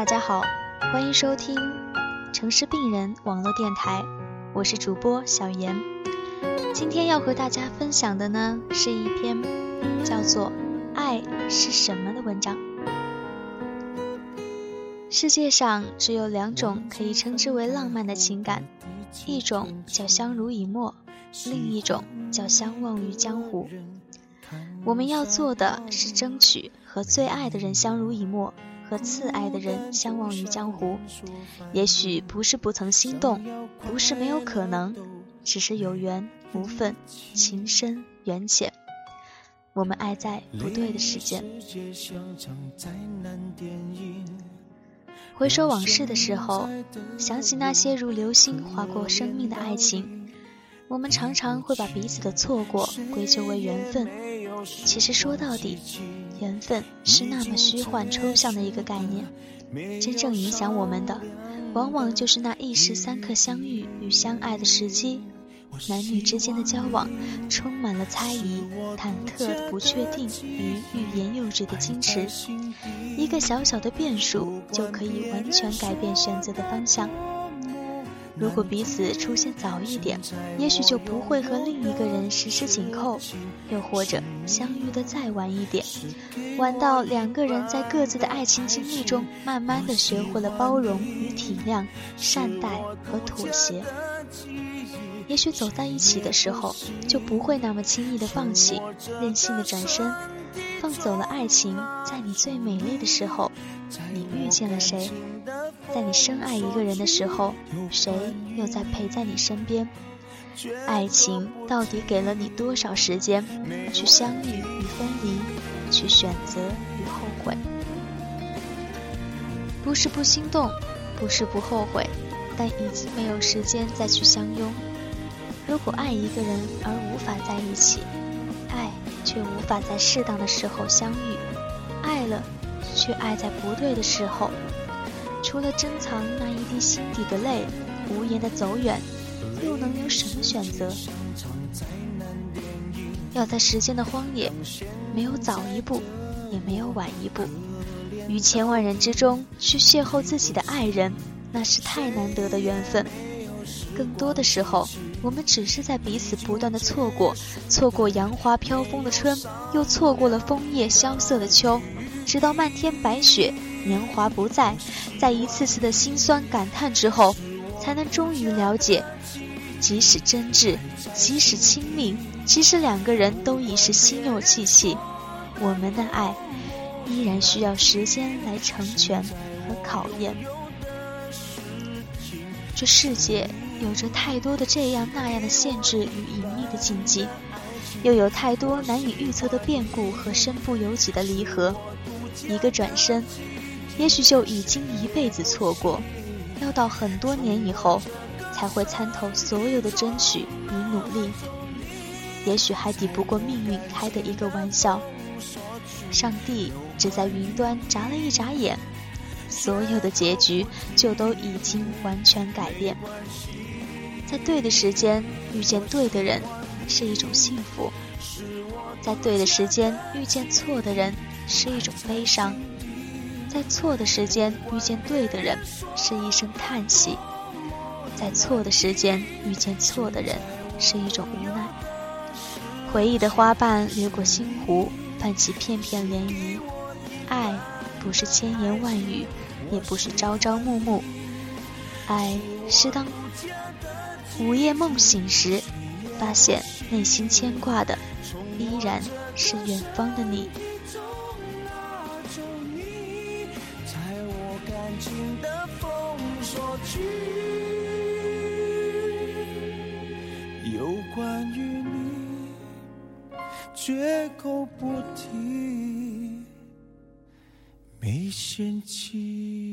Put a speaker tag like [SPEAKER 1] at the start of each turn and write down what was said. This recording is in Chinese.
[SPEAKER 1] 大家好，欢迎收听城市病人网络电台，我是主播小严。今天要和大家分享的呢，是一篇叫做《爱是什么》的文章。世界上只有两种可以称之为浪漫的情感，一种叫相濡以沫，另一种叫相忘于江湖。我们要做的是争取和最爱的人相濡以沫。和次爱的人相忘于江湖，也许不是不曾心动，不是没有可能，只是有缘无分，情深缘浅。我们爱在不对的时间。回首往事的时候，想起那些如流星划过生命的爱情，我们常常会把彼此的错过归咎为缘分。其实说到底。缘分是那么虚幻抽象的一个概念，真正影响我们的，往往就是那一时三刻相遇与相爱的时机。男女之间的交往，充满了猜疑、忐忑不确定与欲言又止的矜持，一个小小的变数就可以完全改变选择的方向。如果彼此出现早一点，也许就不会和另一个人十指紧扣；又或者相遇的再晚一点，晚到两个人在各自的爱情经历中，慢慢的学会了包容与体谅、善待和妥协。也许走在一起的时候，就不会那么轻易的放弃，任性的转身。放走了爱情，在你最美丽的时候，你遇见了谁？在你深爱一个人的时候，谁又在陪在你身边？爱情到底给了你多少时间去相遇与分离，去选择与后悔？不是不心动，不是不后悔，但已经没有时间再去相拥。如果爱一个人而无法在一起。爱却无法在适当的时候相遇，爱了，却爱在不对的时候。除了珍藏那一滴心底的泪，无言的走远，又能有什么选择？要在时间的荒野，没有早一步，也没有晚一步，于千万人之中去邂逅自己的爱人，那是太难得的缘分。更多的时候。我们只是在彼此不断的错过，错过杨花飘风的春，又错过了枫叶萧瑟的秋，直到漫天白雪，年华不在，在一次次的心酸感叹之后，才能终于了解，即使真挚，即使亲密，即使两个人都已是心有戚戚，我们的爱，依然需要时间来成全和考验。这世界。有着太多的这样那样的限制与隐秘的禁忌，又有太多难以预测的变故和身不由己的离合。一个转身，也许就已经一辈子错过，要到很多年以后，才会参透所有的争取与努力。也许还抵不过命运开的一个玩笑。上帝只在云端眨了一眨眼，所有的结局就都已经完全改变。在对的时间遇见对的人，是一种幸福；在对的时间遇见错的人，是一种悲伤；在错的时间遇见对的人，是一声叹息；在错的时间遇见错的人，是一种无奈。回忆的花瓣掠过心湖，泛起片片涟漪。爱不是千言万语，也不是朝朝暮暮，爱是当。午夜梦醒时，发现内心牵挂的依然是远方的你。有关于你，绝口不提，没嫌弃。